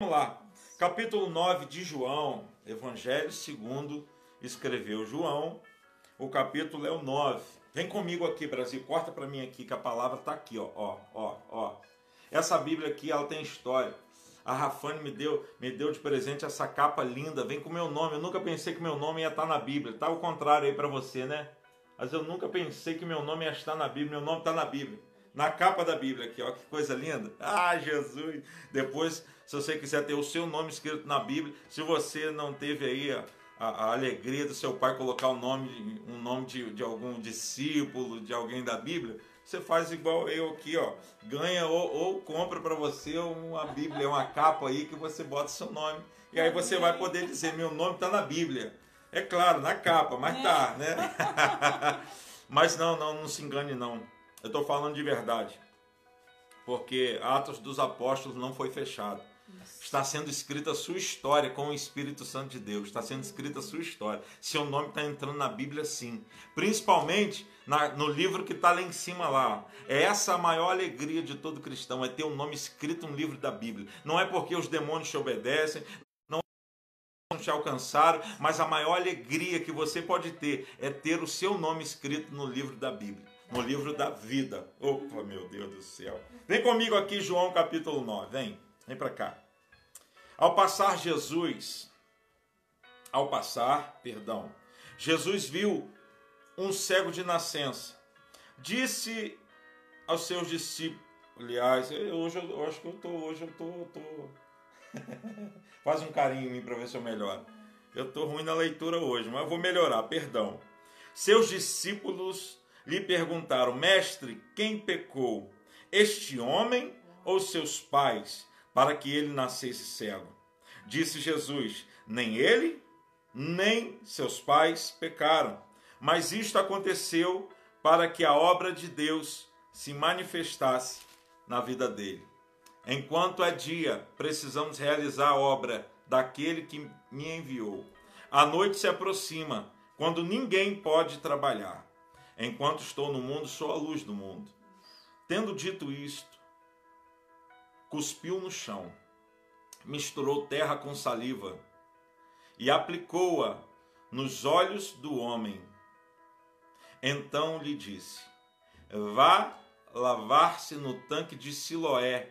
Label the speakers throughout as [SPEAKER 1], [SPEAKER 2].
[SPEAKER 1] Vamos lá. Capítulo 9 de João, Evangelho segundo escreveu João. O capítulo é o 9. Vem comigo aqui, Brasil. Corta para mim aqui que a palavra está aqui, ó, ó, ó, ó. Essa Bíblia aqui, ela tem história. A Rafane me deu, me deu de presente essa capa linda. Vem com meu nome. Eu nunca pensei que meu nome ia estar na Bíblia. Tá o contrário aí para você, né? Mas eu nunca pensei que meu nome ia estar na Bíblia. Meu nome está na Bíblia. Na capa da Bíblia aqui, ó, que coisa linda. Ah, Jesus! Depois, se você quiser ter o seu nome escrito na Bíblia, se você não teve aí a, a, a alegria do seu pai colocar um nome, um nome de, de algum discípulo, de alguém da Bíblia, você faz igual eu aqui, ó. Ganha ou, ou compra para você uma Bíblia, uma capa aí que você bota seu nome. E aí você vai poder dizer: meu nome está na Bíblia. É claro, na capa, mas tá, né? mas não, não, não se engane não. Eu estou falando de verdade. Porque Atos dos Apóstolos não foi fechado. Está sendo escrita a sua história com o Espírito Santo de Deus. Está sendo escrita a sua história. Seu nome está entrando na Bíblia, sim. Principalmente na, no livro que está lá em cima lá. É essa a maior alegria de todo cristão, é ter o um nome escrito no livro da Bíblia. Não é porque os demônios te obedecem, não te alcançaram, mas a maior alegria que você pode ter é ter o seu nome escrito no livro da Bíblia, no livro da vida. Opa, meu Deus do céu. Vem comigo aqui, João capítulo 9, vem, vem para cá. Ao passar Jesus, ao passar, perdão, Jesus viu um cego de nascença. Disse aos seus discípulos, aliás, hoje eu, eu acho que eu tô, hoje eu tô, tô... faz um carinho em mim para ver se eu melhoro. Eu tô ruim na leitura hoje, mas eu vou melhorar, perdão. Seus discípulos lhe perguntaram: Mestre, quem pecou? Este homem ou seus pais, para que ele nascesse cego? Disse Jesus: Nem ele, nem seus pais pecaram mas isto aconteceu para que a obra de Deus se manifestasse na vida dele. Enquanto é dia, precisamos realizar a obra daquele que me enviou. A noite se aproxima, quando ninguém pode trabalhar. Enquanto estou no mundo, sou a luz do mundo. Tendo dito isto, cuspiu no chão, misturou terra com saliva e aplicou-a nos olhos do homem então lhe disse: Vá lavar-se no tanque de Siloé,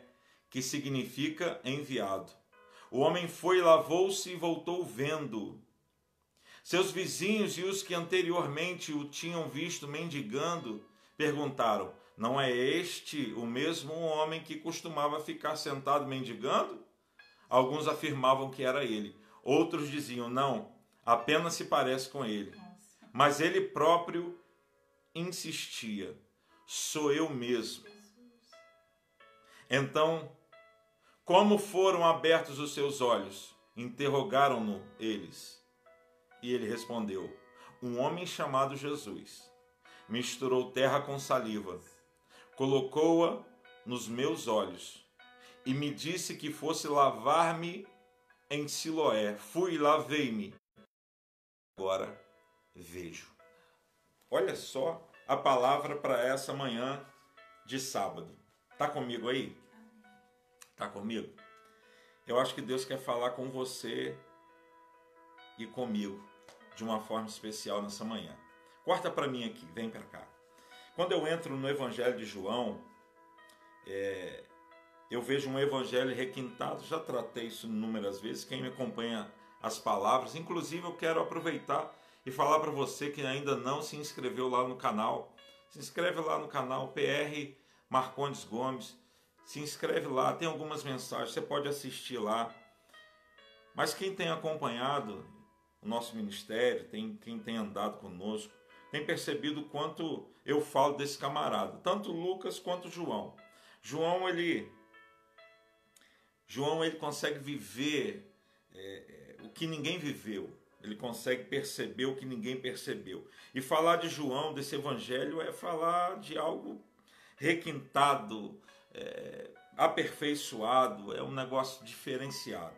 [SPEAKER 1] que significa enviado. O homem foi, lavou-se e voltou vendo. Seus vizinhos e os que anteriormente o tinham visto mendigando perguntaram: Não é este o mesmo homem que costumava ficar sentado mendigando? Alguns afirmavam que era ele. Outros diziam: Não, apenas se parece com ele. Mas ele próprio insistia: sou eu mesmo. Então, como foram abertos os seus olhos? Interrogaram-no eles. E ele respondeu: Um homem chamado Jesus misturou terra com saliva, colocou-a nos meus olhos e me disse que fosse lavar-me em Siloé. Fui lavei-me. Agora vejo. Olha só a palavra para essa manhã de sábado. Tá comigo aí? Tá comigo? Eu acho que Deus quer falar com você e comigo de uma forma especial nessa manhã. Corta para mim aqui, vem para cá. Quando eu entro no Evangelho de João, é, eu vejo um evangelho requintado. Já tratei isso inúmeras vezes. Quem me acompanha as palavras, inclusive eu quero aproveitar e falar para você que ainda não se inscreveu lá no canal. Se inscreve lá no canal PR Marcondes Gomes. Se inscreve lá, tem algumas mensagens, você pode assistir lá. Mas quem tem acompanhado o nosso ministério, tem, quem tem andado conosco, tem percebido quanto eu falo desse camarada, tanto Lucas quanto João. João ele João ele consegue viver é, é, o que ninguém viveu. Ele consegue perceber o que ninguém percebeu. E falar de João, desse evangelho, é falar de algo requintado, é, aperfeiçoado, é um negócio diferenciado.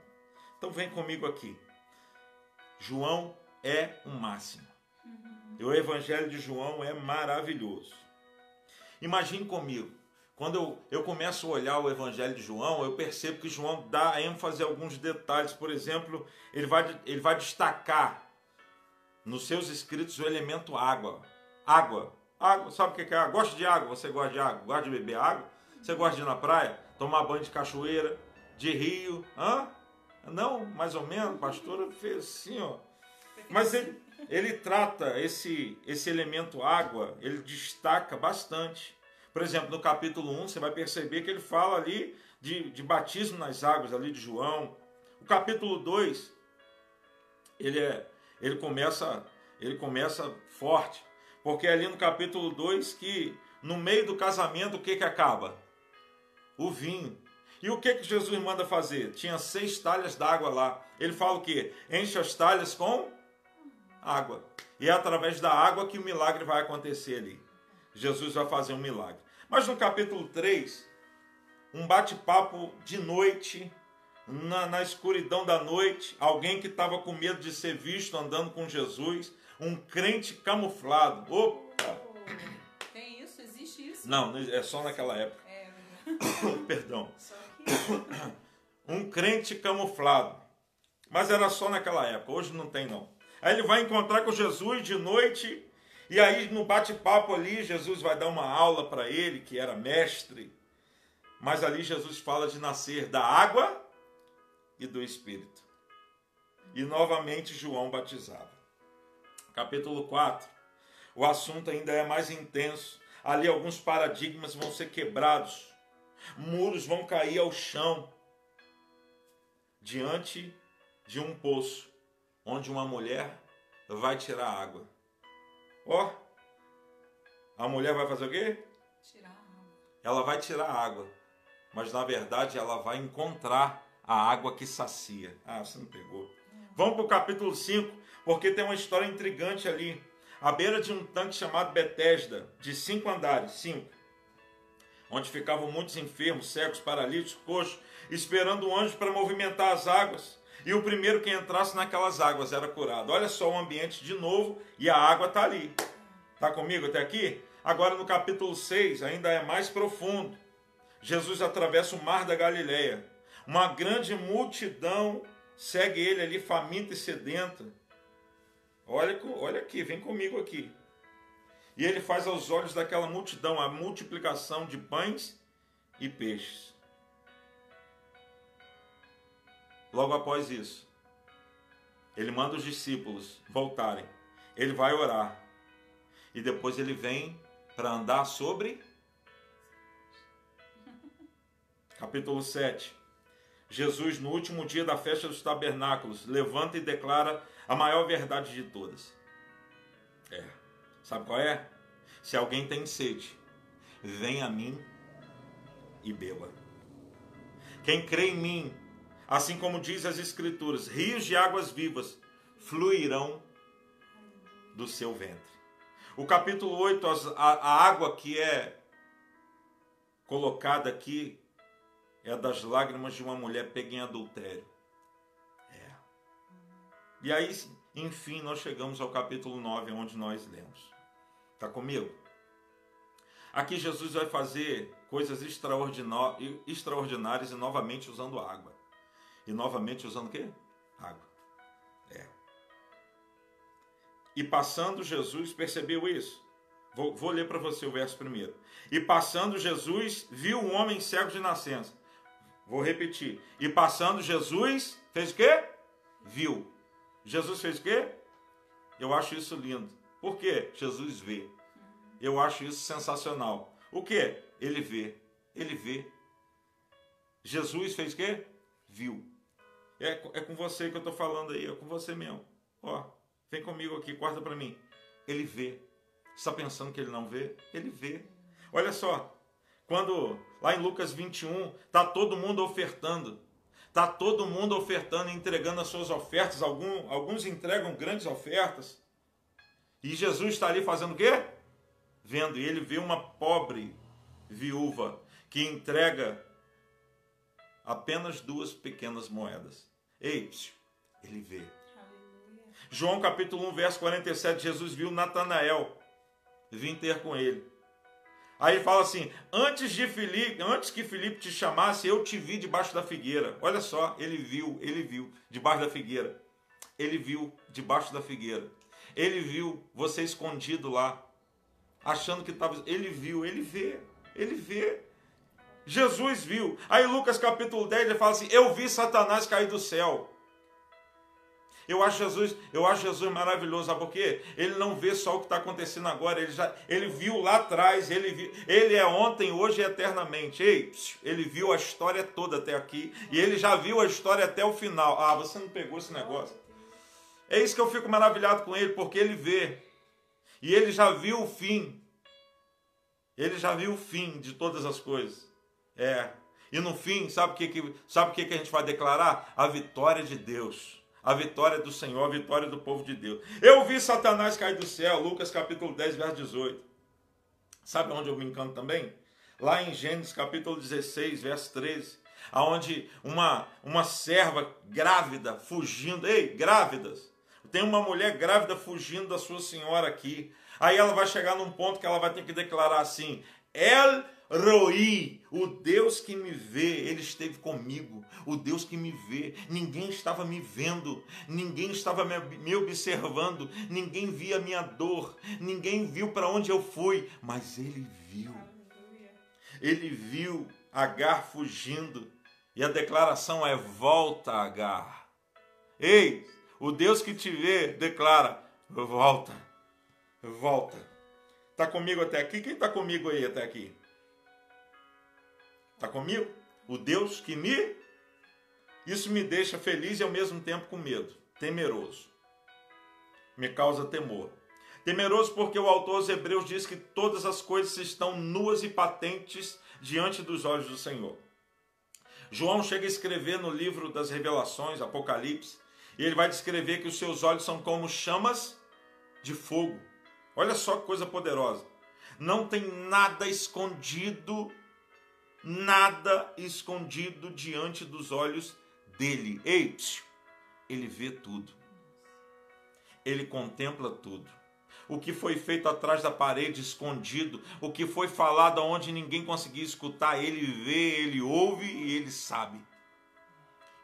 [SPEAKER 1] Então vem comigo aqui. João é o máximo. O evangelho de João é maravilhoso. Imagine comigo, quando eu, eu começo a olhar o Evangelho de João, eu percebo que João dá ênfase a alguns detalhes. Por exemplo, ele vai, ele vai destacar nos seus escritos o elemento água. Água. Água. Sabe o que é água? Gosta de água? Você gosta de água? Gosta de beber água? Você gosta de ir na praia? Tomar banho de cachoeira? De rio? Hã? Não, mais ou menos. Pastora fez assim, ó. Mas ele, ele trata esse, esse elemento água, ele destaca bastante. Por exemplo, no capítulo 1, você vai perceber que ele fala ali de, de batismo nas águas ali de João. O capítulo 2, ele, é, ele, começa, ele começa forte. Porque é ali no capítulo 2 que no meio do casamento o que, que acaba? O vinho. E o que, que Jesus manda fazer? Tinha seis talhas d'água lá. Ele fala o quê? Enche as talhas com água. E é através da água que o milagre vai acontecer ali. Jesus vai fazer um milagre. Mas no capítulo 3, um bate-papo de noite, na, na, escuridão da noite, alguém que estava com medo de ser visto andando com Jesus, um crente camuflado. Opa!
[SPEAKER 2] Tem isso? Existe isso?
[SPEAKER 1] Não, é só naquela época.
[SPEAKER 2] É,
[SPEAKER 1] Perdão.
[SPEAKER 2] só
[SPEAKER 1] Um crente camuflado. Mas era só naquela época, hoje não tem não. Aí ele vai encontrar com Jesus de noite e aí, no bate-papo ali, Jesus vai dar uma aula para ele, que era mestre. Mas ali Jesus fala de nascer da água e do Espírito. E novamente João batizava. Capítulo 4. O assunto ainda é mais intenso. Ali alguns paradigmas vão ser quebrados. Muros vão cair ao chão. Diante de um poço, onde uma mulher vai tirar água. Ó, a mulher vai fazer o quê?
[SPEAKER 2] tirar água.
[SPEAKER 1] Ela vai tirar a água, mas na verdade ela vai encontrar a água que sacia. Ah, você não pegou. Vamos para o capítulo 5, porque tem uma história intrigante ali. À beira de um tanque chamado Betesda, de cinco andares, cinco, onde ficavam muitos enfermos, cegos, paralíticos, coxos, esperando o anjo para movimentar as águas. E o primeiro que entrasse naquelas águas era curado. Olha só o ambiente de novo e a água está ali. Está comigo até aqui? Agora no capítulo 6 ainda é mais profundo. Jesus atravessa o mar da Galileia. Uma grande multidão segue ele ali faminta e sedenta. Olha, olha aqui, vem comigo aqui. E ele faz aos olhos daquela multidão a multiplicação de pães e peixes. Logo após isso, ele manda os discípulos voltarem. Ele vai orar. E depois ele vem para andar sobre. Capítulo 7. Jesus, no último dia da festa dos tabernáculos, levanta e declara a maior verdade de todas. É. Sabe qual é? Se alguém tem sede, vem a mim e beba. Quem crê em mim, assim como diz as Escrituras, rios de águas vivas fluirão do seu ventre. O capítulo 8, as- a, a água que é colocada aqui é das lágrimas de uma mulher pega em adultério. É. E aí, enfim, nós chegamos ao capítulo 9, onde nós lemos. Está comigo? Aqui Jesus vai fazer coisas extraordinárias e novamente usando água. E novamente usando o quê? Água. É. E passando Jesus percebeu isso. Vou, vou ler para você o verso primeiro. E passando Jesus viu um homem cego de nascença. Vou repetir. E passando Jesus fez o quê? Viu. Jesus fez o quê? Eu acho isso lindo. Por quê? Jesus vê. Eu acho isso sensacional. O que? Ele vê. Ele vê. Jesus fez o quê? Viu. É, é com você que eu estou falando aí, é com você mesmo. Ó, vem comigo aqui, corta para mim. Ele vê. Está pensando que ele não vê? Ele vê. Olha só, quando lá em Lucas 21, tá todo mundo ofertando. Tá todo mundo ofertando entregando as suas ofertas. Alguns entregam grandes ofertas. E Jesus está ali fazendo o quê? Vendo. E ele vê uma pobre viúva que entrega apenas duas pequenas moedas. Ei, ele vê. João capítulo 1, verso 47, Jesus viu Natanael vir ter com ele. Aí ele fala assim: antes de Filipe, antes que Filipe te chamasse, eu te vi debaixo da figueira. Olha só, ele viu, ele viu debaixo da figueira. Ele viu debaixo da figueira. Ele viu você escondido lá, achando que estava. Ele viu, ele vê, ele vê. Jesus viu. Aí Lucas capítulo 10 ele fala assim: Eu vi Satanás cair do céu. Eu acho Jesus, eu acho Jesus maravilhoso, sabe por quê? Ele não vê só o que está acontecendo agora, ele já ele viu lá atrás, ele viu, ele é ontem, hoje e eternamente. Ei, ele viu a história toda até aqui e ele já viu a história até o final. Ah, você não pegou esse negócio? É isso que eu fico maravilhado com ele, porque ele vê. E ele já viu o fim. Ele já viu o fim de todas as coisas. É. E no fim, sabe o que, sabe o que, que a gente vai declarar? A vitória de Deus a vitória do Senhor, a vitória do povo de Deus. Eu vi Satanás cair do céu, Lucas capítulo 10, verso 18. Sabe onde eu me encanto também? Lá em Gênesis capítulo 16, verso 13, aonde uma uma serva grávida fugindo, ei, grávidas. Tem uma mulher grávida fugindo da sua senhora aqui. Aí ela vai chegar num ponto que ela vai ter que declarar assim: El Roi, o Deus que me vê, ele esteve comigo. O Deus que me vê, ninguém estava me vendo, ninguém estava me observando, ninguém via a minha dor, ninguém viu para onde eu fui, mas ele viu. Ele viu Agar fugindo. E a declaração é: volta, Agar. Ei, o Deus que te vê declara: volta, volta. Está comigo até aqui? Quem está comigo aí até aqui? Está comigo? O Deus que me. Isso me deixa feliz e ao mesmo tempo com medo, temeroso. Me causa temor. Temeroso porque o autor aos Hebreus diz que todas as coisas estão nuas e patentes diante dos olhos do Senhor. João chega a escrever no livro das Revelações, Apocalipse, e ele vai descrever que os seus olhos são como chamas de fogo. Olha só que coisa poderosa. Não tem nada escondido nada escondido diante dos olhos dele. Ei, ele vê tudo. Ele contempla tudo. O que foi feito atrás da parede, escondido, o que foi falado onde ninguém conseguia escutar, ele vê, ele ouve e ele sabe.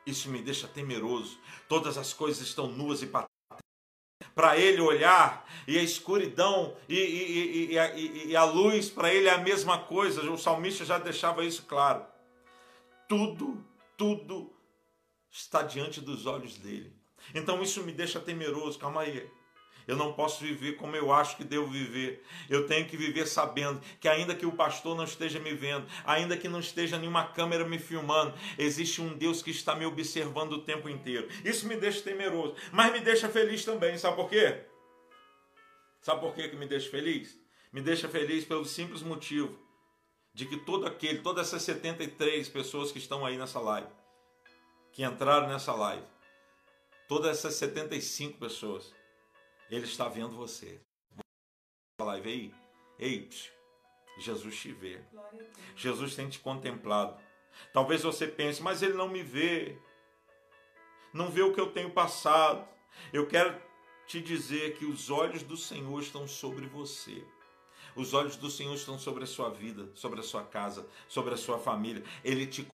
[SPEAKER 1] Isso me deixa temeroso. Todas as coisas estão nuas e patentes para ele olhar, e a escuridão e, e, e, a, e a luz para ele é a mesma coisa. O salmista já deixava isso claro. Tudo, tudo está diante dos olhos dele. Então isso me deixa temeroso. Calma aí. Eu não posso viver como eu acho que devo viver. Eu tenho que viver sabendo que, ainda que o pastor não esteja me vendo, ainda que não esteja nenhuma câmera me filmando, existe um Deus que está me observando o tempo inteiro. Isso me deixa temeroso, mas me deixa feliz também. Sabe por quê? Sabe por quê que me deixa feliz? Me deixa feliz pelo simples motivo de que todo aquele, todas essas 73 pessoas que estão aí nessa live, que entraram nessa live, todas essas 75 pessoas, ele está vendo você. Live aí. Ei, Jesus te vê. Jesus tem te contemplado. Talvez você pense, mas ele não me vê. Não vê o que eu tenho passado. Eu quero te dizer que os olhos do Senhor estão sobre você. Os olhos do Senhor estão sobre a sua vida, sobre a sua casa, sobre a sua família. Ele te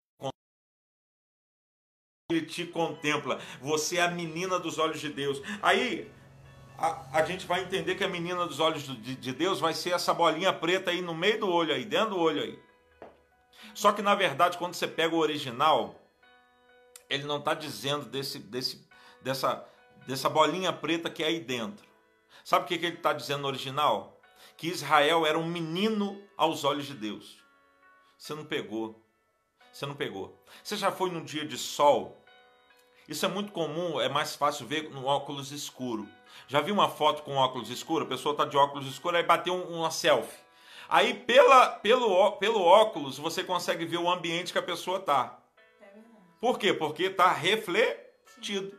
[SPEAKER 1] ele te contempla. Você é a menina dos olhos de Deus. Aí a, a gente vai entender que a menina dos olhos de, de Deus vai ser essa bolinha preta aí no meio do olho aí, dentro do olho aí. Só que na verdade, quando você pega o original, ele não está dizendo desse, desse, dessa, dessa bolinha preta que é aí dentro. Sabe o que, que ele está dizendo no original? Que Israel era um menino aos olhos de Deus. Você não pegou. Você não pegou. Você já foi num dia de sol? Isso é muito comum, é mais fácil ver no óculos escuro. Já vi uma foto com óculos escuro? A pessoa está de óculos escuro, aí bateu uma selfie. Aí pela, pelo, pelo óculos você consegue ver o ambiente que a pessoa está. É Por quê? Porque está refletido.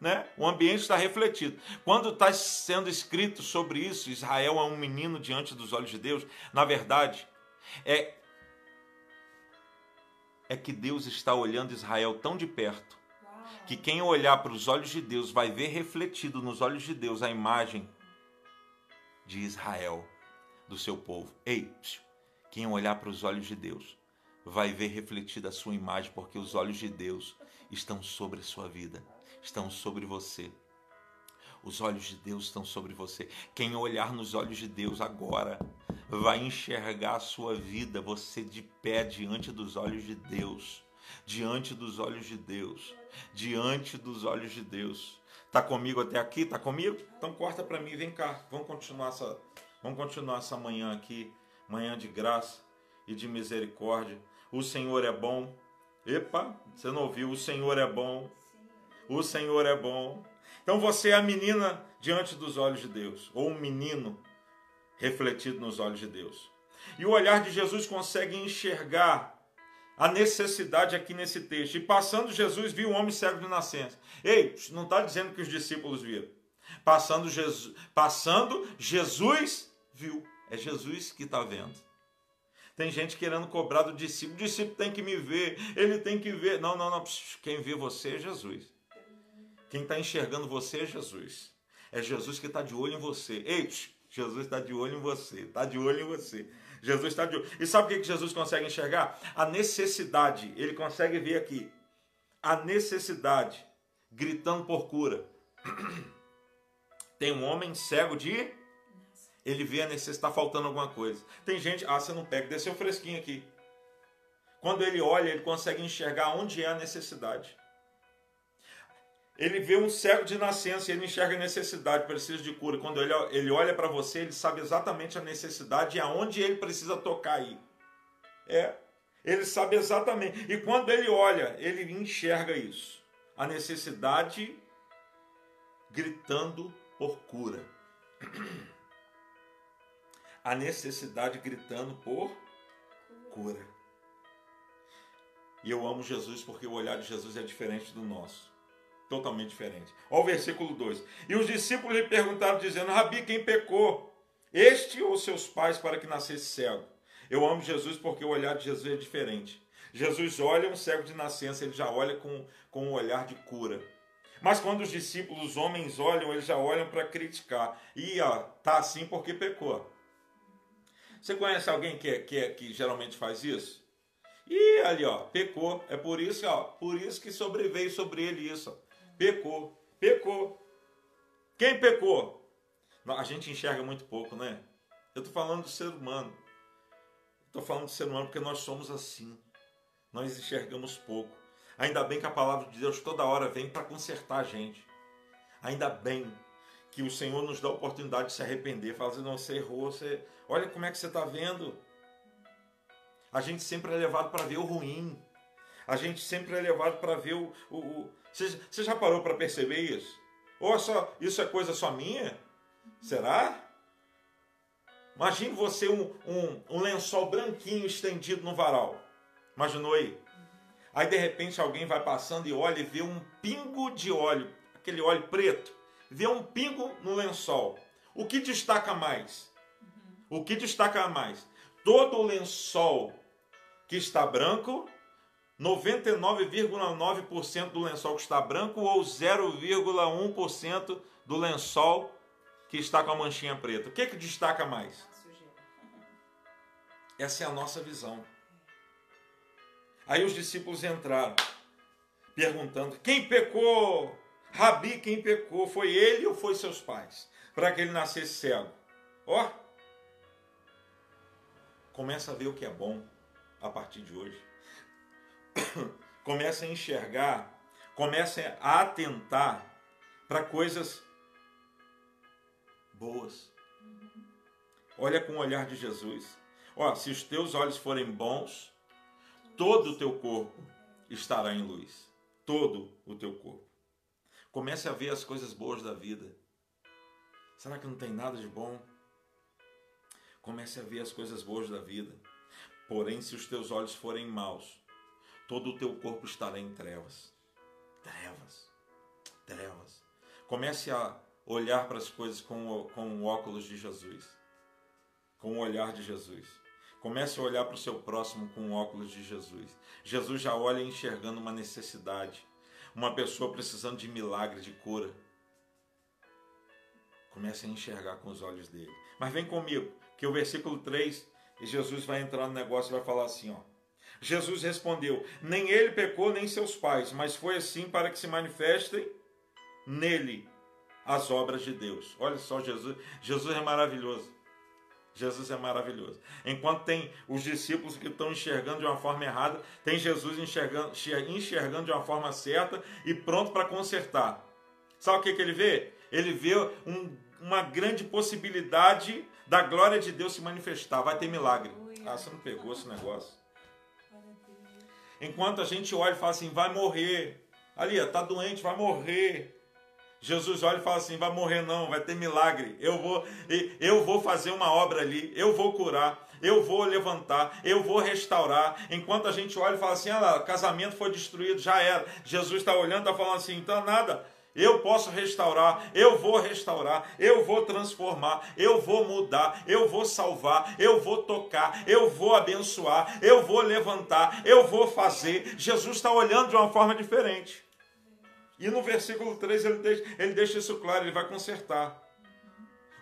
[SPEAKER 1] Né? O ambiente está refletido. Quando está sendo escrito sobre isso, Israel é um menino diante dos olhos de Deus, na verdade, é, é que Deus está olhando Israel tão de perto que quem olhar para os olhos de Deus vai ver refletido nos olhos de Deus a imagem de Israel, do seu povo. Ei, Quem olhar para os olhos de Deus vai ver refletida a sua imagem, porque os olhos de Deus estão sobre a sua vida, estão sobre você. Os olhos de Deus estão sobre você. Quem olhar nos olhos de Deus agora vai enxergar a sua vida, você de pé diante dos olhos de Deus. Diante dos olhos de Deus. Diante dos olhos de Deus. Tá comigo até aqui? Tá comigo? Então corta para mim, vem cá. Vamos continuar essa, vamos continuar essa manhã aqui, manhã de graça e de misericórdia. O Senhor é bom. Epa, você não ouviu? O Senhor é bom. O Senhor é bom. Então você é a menina diante dos olhos de Deus, ou um menino refletido nos olhos de Deus. E o olhar de Jesus consegue enxergar a necessidade aqui nesse texto. E passando Jesus viu um homem cego de nascença. Ei, não está dizendo que os discípulos viram. Passando Jesus, passando Jesus viu. É Jesus que está vendo. Tem gente querendo cobrar do discípulo. O discípulo tem que me ver, ele tem que ver. Não, não, não. Quem vê você é Jesus. Quem está enxergando você é Jesus. É Jesus que está de olho em você. Ei, Jesus está de olho em você. Está de olho em você. Jesus está de olho. E sabe o que Jesus consegue enxergar? A necessidade. Ele consegue ver aqui. A necessidade. Gritando por cura. Tem um homem cego de. Ele vê a necessidade. Está faltando alguma coisa. Tem gente. Ah, você não pega. Desceu fresquinho aqui. Quando ele olha, ele consegue enxergar onde é a necessidade. Ele vê um cego de nascença, ele enxerga a necessidade, precisa de cura. Quando ele, ele olha para você, ele sabe exatamente a necessidade e aonde ele precisa tocar aí. É, ele sabe exatamente. E quando ele olha, ele enxerga isso. A necessidade gritando por cura. A necessidade gritando por cura. E eu amo Jesus porque o olhar de Jesus é diferente do nosso totalmente diferente. Olha o versículo 2. E os discípulos lhe perguntaram, dizendo: Rabi, quem pecou? Este ou seus pais para que nascesse cego? Eu amo Jesus porque o olhar de Jesus é diferente. Jesus olha um cego de nascença, ele já olha com, com um olhar de cura. Mas quando os discípulos, os homens, olham, eles já olham para criticar. E ó, tá assim porque pecou. Você conhece alguém que, que, que geralmente faz isso? E ali, ó, pecou. É por isso, ó, por isso que sobreveio sobre ele isso. Pecou. Pecou. Quem pecou? A gente enxerga muito pouco, né? Eu estou falando do ser humano. Estou falando do ser humano porque nós somos assim. Nós enxergamos pouco. Ainda bem que a palavra de Deus toda hora vem para consertar a gente. Ainda bem que o Senhor nos dá a oportunidade de se arrepender. Fala assim, não, você errou, você... olha como é que você está vendo. A gente sempre é levado para ver o ruim. A gente sempre é levado para ver o, o, o você, você já parou para perceber isso? Ou é só, isso é coisa só minha? Será? Imagine você um, um, um lençol branquinho estendido no varal. Imaginou aí? Aí de repente alguém vai passando e olha e vê um pingo de óleo, aquele óleo preto, vê um pingo no lençol. O que destaca mais? O que destaca mais? Todo o lençol que está branco 99,9% do lençol que está branco ou 0,1% do lençol que está com a manchinha preta. O que, que destaca mais? Essa é a nossa visão. Aí os discípulos entraram, perguntando: quem pecou? Rabi, quem pecou? Foi ele ou foi seus pais? Para que ele nascesse cego. Ó, começa a ver o que é bom a partir de hoje. comecem a enxergar, comecem a atentar para coisas boas. Olha com o olhar de Jesus. Ó, se os teus olhos forem bons, todo o teu corpo estará em luz. Todo o teu corpo. Comece a ver as coisas boas da vida. Será que não tem nada de bom? Comece a ver as coisas boas da vida. Porém, se os teus olhos forem maus, todo o teu corpo estará em trevas. Trevas. Trevas. Comece a olhar para as coisas com o, com o óculos de Jesus. Com o olhar de Jesus. Comece a olhar para o seu próximo com o óculos de Jesus. Jesus já olha enxergando uma necessidade. Uma pessoa precisando de milagre, de cura. Comece a enxergar com os olhos dele. Mas vem comigo, que o versículo 3 E Jesus vai entrar no negócio e vai falar assim, ó. Jesus respondeu: Nem ele pecou, nem seus pais, mas foi assim para que se manifestem nele as obras de Deus. Olha só, Jesus, Jesus é maravilhoso. Jesus é maravilhoso. Enquanto tem os discípulos que estão enxergando de uma forma errada, tem Jesus enxergando, enxergando de uma forma certa e pronto para consertar. Sabe o que, que ele vê? Ele vê um, uma grande possibilidade da glória de Deus se manifestar. Vai ter milagre. Ah, você não pegou esse negócio. Enquanto a gente olha e fala assim, vai morrer. Ali, está doente, vai morrer. Jesus olha e fala assim: vai morrer não, vai ter milagre. Eu vou, eu vou fazer uma obra ali, eu vou curar, eu vou levantar, eu vou restaurar. Enquanto a gente olha e fala assim: ah, casamento foi destruído, já era. Jesus está olhando, está falando assim: então nada. Eu posso restaurar, eu vou restaurar, eu vou transformar, eu vou mudar, eu vou salvar, eu vou tocar, eu vou abençoar, eu vou levantar, eu vou fazer. Jesus está olhando de uma forma diferente. E no versículo 3 ele deixa, ele deixa isso claro, ele vai consertar.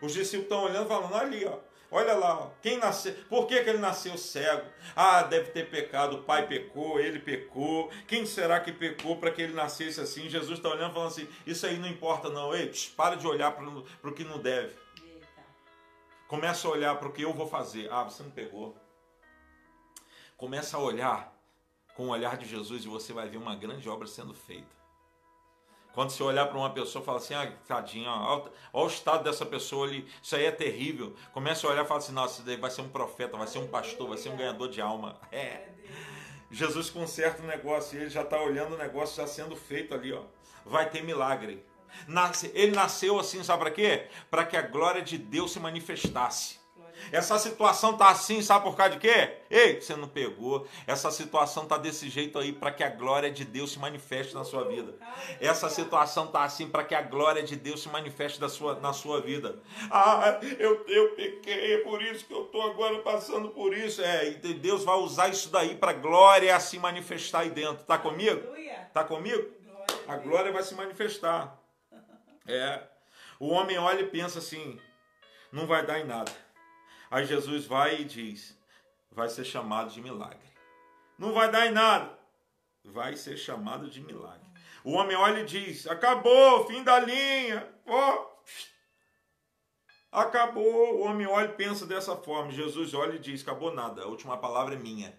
[SPEAKER 1] Os discípulos estão olhando falando, ali, ó. Olha lá, ó, quem nasceu, por que, que ele nasceu cego? Ah, deve ter pecado, o pai pecou, ele pecou. Quem será que pecou para que ele nascesse assim? Jesus está olhando falando assim: Isso aí não importa, não. Ei, para de olhar para o que não deve. Começa a olhar para o que eu vou fazer. Ah, você não pegou. Começa a olhar com o olhar de Jesus e você vai ver uma grande obra sendo feita. Quando você olhar para uma pessoa e assim, ah, tadinho, olha o estado dessa pessoa ali, isso aí é terrível. Começa a olhar e fala assim, nossa, vai ser um profeta, vai ser um pastor, vai ser um ganhador de alma. É. Jesus conserta o negócio ele já está olhando o negócio já sendo feito ali, ó. Vai ter milagre. Nasce, ele nasceu assim, sabe para quê? Para que a glória de Deus se manifestasse. Essa situação tá assim, sabe por causa de quê? Ei, você não pegou. Essa situação tá desse jeito aí para que a glória de Deus se manifeste na sua vida. Essa situação tá assim para que a glória de Deus se manifeste na sua, na sua vida. Ah, eu, eu pequei, é por isso que eu tô agora passando por isso. É, e Deus vai usar isso daí para glória se manifestar aí dentro. Tá comigo? Tá comigo? A glória vai se manifestar. É. O homem olha e pensa assim: não vai dar em nada. Aí Jesus vai e diz: vai ser chamado de milagre. Não vai dar em nada. Vai ser chamado de milagre. O homem olha e diz: acabou, fim da linha. Oh. Acabou. O homem olha e pensa dessa forma. Jesus olha e diz: acabou nada. A última palavra é minha.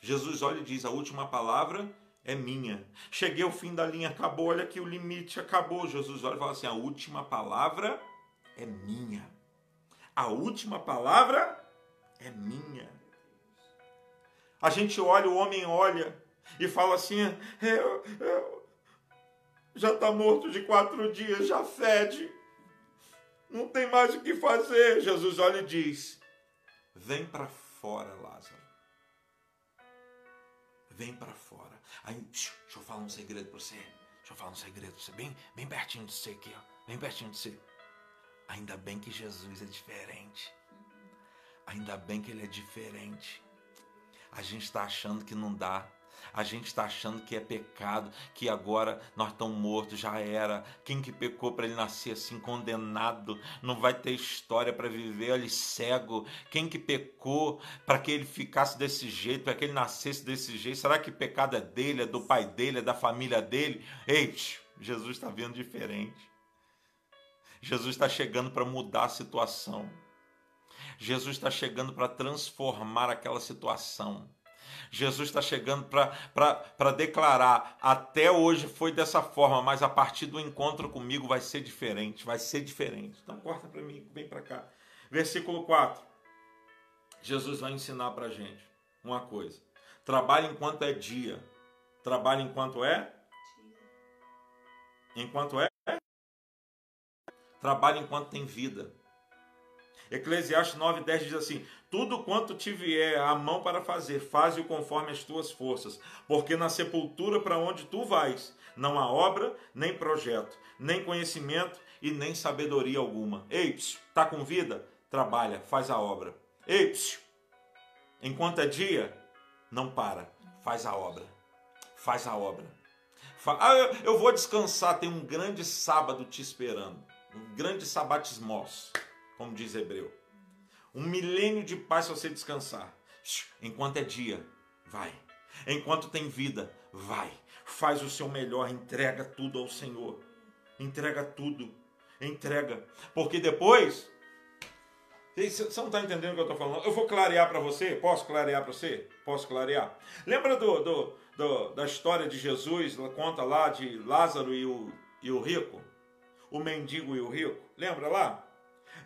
[SPEAKER 1] Jesus olha e diz: a última palavra é minha. Cheguei ao fim da linha, acabou. Olha aqui o limite, acabou. Jesus olha e fala assim: a última palavra é minha. A última palavra é minha. A gente olha, o homem olha e fala assim: eu, eu, já está morto de quatro dias, já fede, não tem mais o que fazer. Jesus olha e diz: Vem para fora, Lázaro. Vem para fora. Aí, deixa eu falar um segredo para você. Deixa eu falar um segredo para você, bem, bem pertinho de você aqui, ó. Bem pertinho de você. Ainda bem que Jesus é diferente. Ainda bem que ele é diferente. A gente está achando que não dá. A gente está achando que é pecado, que agora nós estamos mortos, já era. Quem que pecou para ele nascer assim, condenado, não vai ter história para viver, ele cego. Quem que pecou para que ele ficasse desse jeito, para que ele nascesse desse jeito? Será que pecado é dele, é do pai dele, é da família dele? Ei, Jesus está vendo diferente. Jesus está chegando para mudar a situação. Jesus está chegando para transformar aquela situação. Jesus está chegando para declarar: até hoje foi dessa forma, mas a partir do encontro comigo vai ser diferente, vai ser diferente. Então, corta para mim, vem para cá. Versículo 4. Jesus vai ensinar para a gente uma coisa: trabalhe enquanto é dia, trabalhe enquanto é. Enquanto é trabalhe enquanto tem vida. Eclesiastes 9,10 diz assim: Tudo quanto te vier a mão para fazer, faze-o conforme as tuas forças, porque na sepultura para onde tu vais, não há obra, nem projeto, nem conhecimento e nem sabedoria alguma. Ei, está com vida? Trabalha, faz a obra. Ei, enquanto é dia, não para, faz a obra. Faz a obra. Ah, eu vou descansar, tem um grande sábado te esperando um grande sabatismos, como diz Hebreu. Um milênio de paz se você descansar. Enquanto é dia, vai. Enquanto tem vida, vai. Faz o seu melhor, entrega tudo ao Senhor. Entrega tudo. Entrega. Porque depois. Você não está entendendo o que eu estou falando? Eu vou clarear para você? Posso clarear para você? Posso clarear? Lembra do, do, do, da história de Jesus? Conta lá de Lázaro e o, e o rico? O mendigo e o rico? Lembra lá?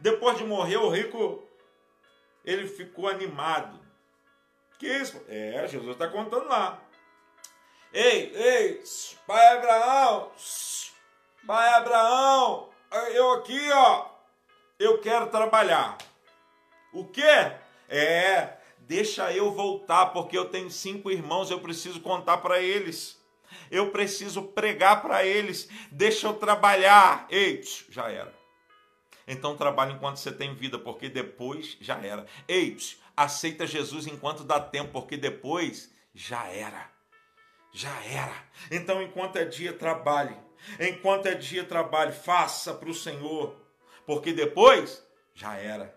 [SPEAKER 1] Depois de morrer, o rico ele ficou animado. Que isso? É, Jesus está contando lá. Ei, ei, pai Abraão, pai Abraão, eu aqui, ó, eu quero trabalhar. O quê? É, deixa eu voltar, porque eu tenho cinco irmãos, eu preciso contar para eles. Eu preciso pregar para eles. Deixa eu trabalhar. Ei, já era. Então trabalhe enquanto você tem vida, porque depois já era. Ei, aceita Jesus enquanto dá tempo, porque depois já era. Já era. Então, enquanto é dia, trabalhe. Enquanto é dia, trabalhe. Faça para o Senhor, porque depois já era.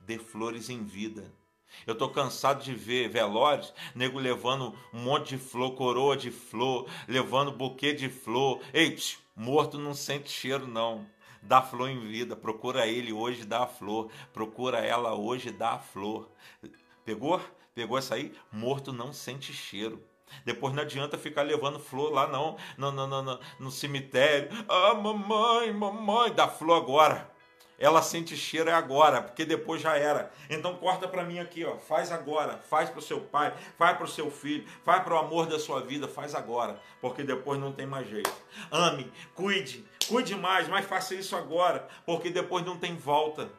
[SPEAKER 1] Dê flores em vida. Eu tô cansado de ver velórios, nego levando um monte de flor, coroa de flor, levando buquê de flor. Ei, morto não sente cheiro, não dá flor em vida. Procura ele hoje, dá a flor. Procura ela hoje, dá a flor. Pegou? Pegou essa aí? Morto não sente cheiro. Depois não adianta ficar levando flor lá não, no, no, no, no cemitério. Ah, mamãe, mamãe, dá flor agora. Ela sente cheiro é agora, porque depois já era. Então corta para mim aqui, ó. Faz agora, faz para o seu pai, faz para o seu filho, faz para o amor da sua vida, faz agora, porque depois não tem mais jeito. Ame, cuide, cuide mais, mas faça isso agora, porque depois não tem volta.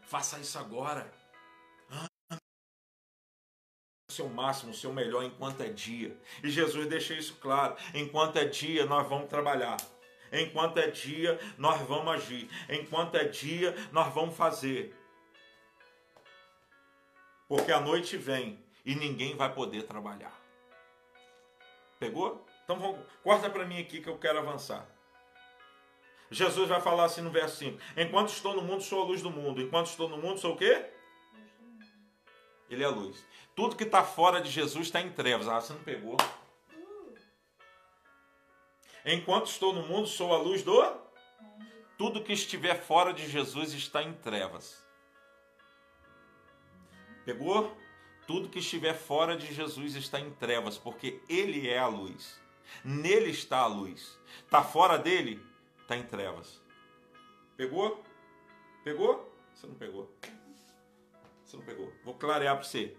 [SPEAKER 1] Faça isso agora. O seu máximo, o seu melhor enquanto é dia. E Jesus deixa isso claro. Enquanto é dia, nós vamos trabalhar. Enquanto é dia, nós vamos agir. Enquanto é dia, nós vamos fazer. Porque a noite vem e ninguém vai poder trabalhar. Pegou? Então vamos, corta para mim aqui que eu quero avançar. Jesus vai falar assim no verso 5: Enquanto estou no mundo, sou a luz do mundo. Enquanto estou no mundo, sou o quê? Ele é a luz. Tudo que está fora de Jesus está em trevas. Ah, você não pegou. Enquanto estou no mundo, sou a luz do. Tudo que estiver fora de Jesus está em trevas. Pegou? Tudo que estiver fora de Jesus está em trevas, porque Ele é a luz. Nele está a luz. Está fora dele? Está em trevas. Pegou? Pegou? Você não pegou. Você não pegou. Vou clarear para você.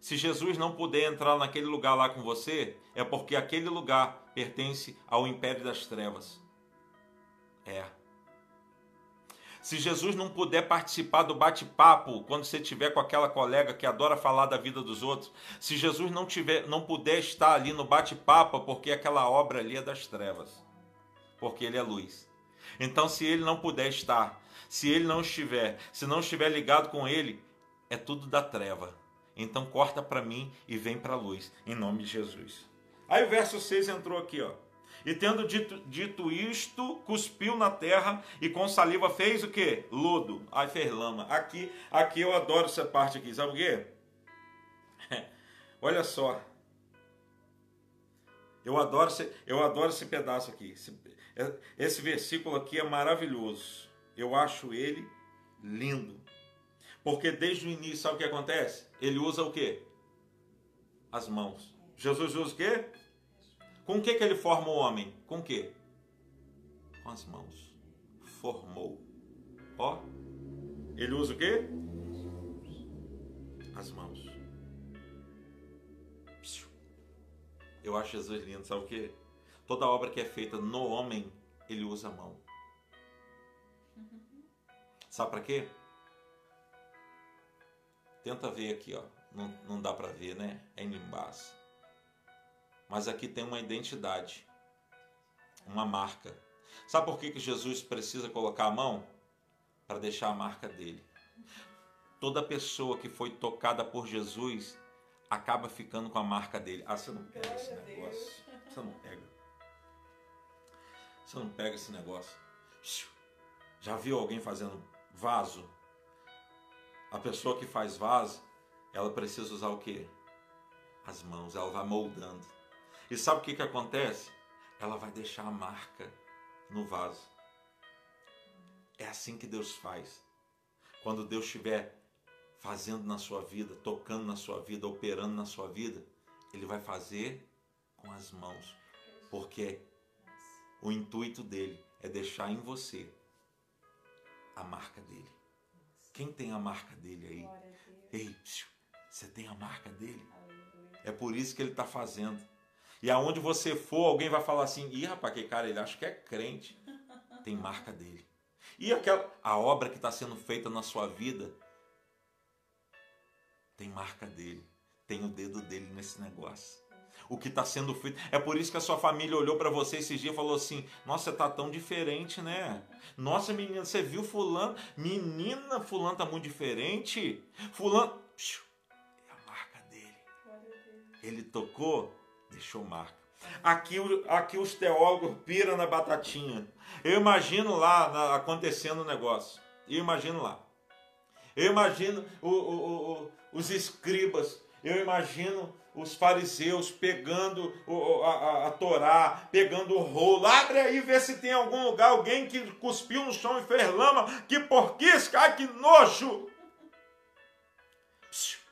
[SPEAKER 1] Se Jesus não puder entrar naquele lugar lá com você, é porque aquele lugar pertence ao império das trevas. É. Se Jesus não puder participar do bate-papo quando você tiver com aquela colega que adora falar da vida dos outros, se Jesus não tiver, não puder estar ali no bate-papo porque aquela obra ali é das trevas, porque ele é luz. Então, se ele não puder estar, se ele não estiver, se não estiver ligado com ele, é tudo da treva. Então corta para mim e vem para a luz, em nome de Jesus. Aí o verso 6 entrou aqui, ó. E tendo dito, dito isto, cuspiu na terra e com saliva fez o quê? Lodo. Aí fez lama. Aqui, aqui eu adoro essa parte aqui. Sabe o quê? Olha só. Eu adoro, esse, eu adoro esse pedaço aqui. Esse, esse versículo aqui é maravilhoso. Eu acho ele lindo. Porque desde o início, sabe o que acontece? Ele usa o quê? As mãos. Jesus usa o quê? Com o que, que ele forma o homem? Com o quê? Com as mãos. Formou. Ó. Ele usa o quê? As mãos. Eu acho Jesus lindo, sabe o quê? Toda obra que é feita no homem, ele usa a mão. Sabe para quê? Tenta ver aqui, ó. Não, não dá para ver, né? É embaixo. Mas aqui tem uma identidade, uma marca. Sabe por que, que Jesus precisa colocar a mão? Para deixar a marca dele. Toda pessoa que foi tocada por Jesus acaba ficando com a marca dele. Ah, você não pega esse negócio. Você não pega. Você não pega esse negócio. Já viu alguém fazendo vaso. A pessoa que faz vaso, ela precisa usar o quê? As mãos, ela vai moldando. E sabe o que, que acontece? Ela vai deixar a marca no vaso. É assim que Deus faz. Quando Deus estiver fazendo na sua vida, tocando na sua vida, operando na sua vida, Ele vai fazer com as mãos. Porque o intuito dele é deixar em você a marca dele. Quem tem a marca dele aí? Ei, você tem a marca dele? É por isso que ele está fazendo. E aonde você for, alguém vai falar assim: ih, rapaz, que cara, ele acha que é crente. Tem marca dele. E aquela, a obra que está sendo feita na sua vida tem marca dele. Tem o dedo dele nesse negócio. O que está sendo feito. É por isso que a sua família olhou para você esses dias e falou assim: Nossa, você tá tão diferente, né? Nossa, menina, você viu Fulano? Menina, Fulano tá muito diferente. Fulano. É a marca dele. Ele tocou, deixou marca. Aqui, aqui os teólogos piram na batatinha. Eu imagino lá na, acontecendo o negócio. Eu imagino lá. Eu imagino o, o, o, os escribas. Eu imagino os fariseus pegando a, a, a, Torá, pegando o rolo. Abre aí vê se tem algum lugar alguém que cuspiu no chão e fez lama. Que porquisca, ai que nojo!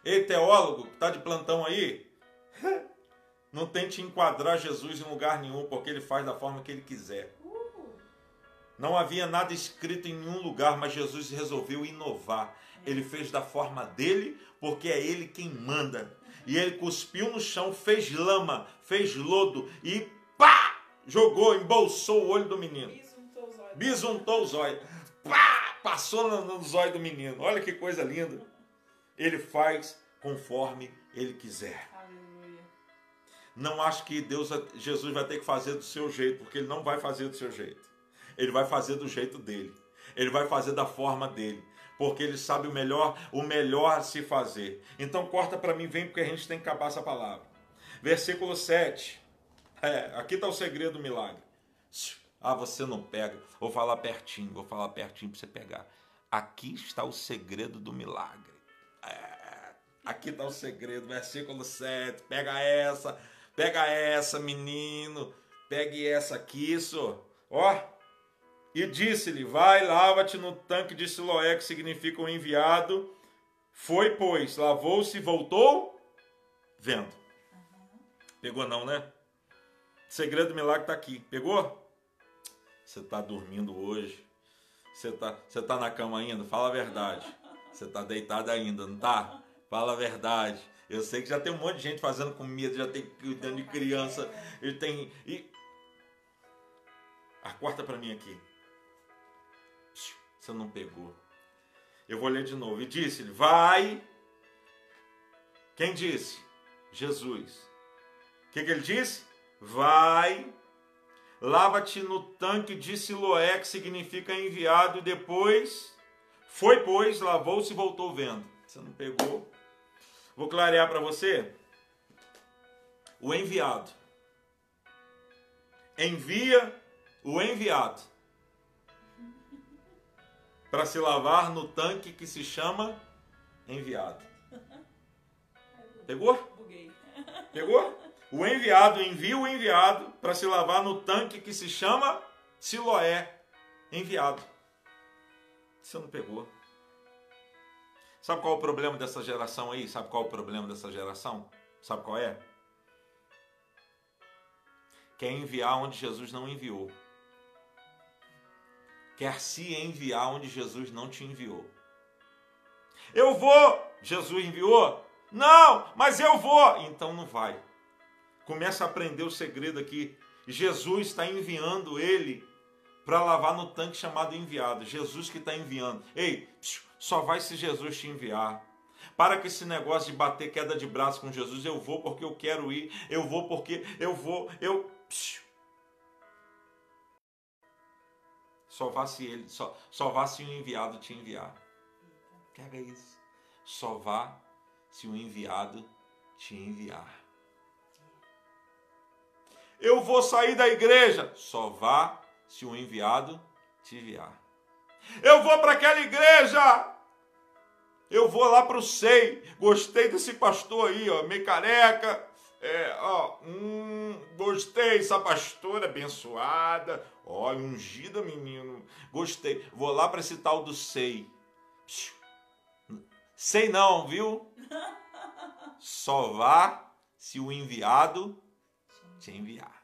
[SPEAKER 1] Ei, teólogo, está de plantão aí, não tente enquadrar Jesus em lugar nenhum, porque ele faz da forma que ele quiser. Não havia nada escrito em nenhum lugar, mas Jesus resolveu inovar. Ele fez da forma dele, porque é ele quem manda. E ele cuspiu no chão, fez lama, fez lodo e pá! Jogou, embolsou o olho do menino. Bisuntou os olhos. Pá! Passou no, no zóio do menino. Olha que coisa linda. Ele faz conforme ele quiser. Não acho que Deus, Jesus vai ter que fazer do seu jeito, porque ele não vai fazer do seu jeito. Ele vai fazer do jeito dele. Ele vai fazer da forma dele porque ele sabe o melhor, o melhor a se fazer. Então corta para mim, vem porque a gente tem que acabar essa palavra. Versículo 7. É, aqui está o segredo do milagre. Ah, você não pega. Vou falar pertinho, vou falar pertinho para você pegar. Aqui está o segredo do milagre. É, aqui está o segredo, versículo 7. Pega essa, pega essa, menino. Pegue essa aqui, isso. Ó, e disse-lhe: Vai, lava-te no tanque de Siloé, que significa o enviado. Foi, pois, lavou-se e voltou vendo. Pegou não, né? Segredo do milagre está aqui. Pegou? Você está dormindo hoje. Você está você tá na cama ainda? Fala a verdade. Você está deitado ainda, não está? Fala a verdade. Eu sei que já tem um monte de gente fazendo comida, já tem cuidando de criança. E tem. E... Ah, corta para mim aqui você não pegou. Eu vou ler de novo. E disse-lhe: Vai. Quem disse? Jesus. O que, que ele disse? Vai, lava-te no tanque de Siloé, que significa enviado, depois foi, pois, lavou-se e voltou vendo. Você não pegou? Vou clarear para você. O enviado envia o enviado para se lavar no tanque que se chama enviado. Pegou? Pegou? O enviado envia o enviado para se lavar no tanque que se chama Siloé. Enviado. Você não pegou. Sabe qual é o problema dessa geração aí? Sabe qual é o problema dessa geração? Sabe qual é? Quer enviar onde Jesus não enviou quer se enviar onde Jesus não te enviou. Eu vou, Jesus enviou? Não, mas eu vou. Então não vai. Começa a aprender o segredo aqui. Jesus está enviando ele para lavar no tanque chamado enviado. Jesus que está enviando. Ei, só vai se Jesus te enviar. Para com esse negócio de bater queda de braço com Jesus. Eu vou porque eu quero ir. Eu vou porque eu vou. Eu. Só vá se ele, só, só vá se o enviado te enviar. Pega isso. Só vá se o enviado te enviar. Eu vou sair da igreja. Só vá se o enviado te enviar. Eu vou para aquela igreja. Eu vou lá para o SEI. Gostei desse pastor aí, ó, meio careca. É, ó, hum, gostei, essa pastora abençoada. Ó, ungida, menino. Gostei. Vou lá para esse tal do SEI. Sei não, viu? Só vá se o enviado te enviar.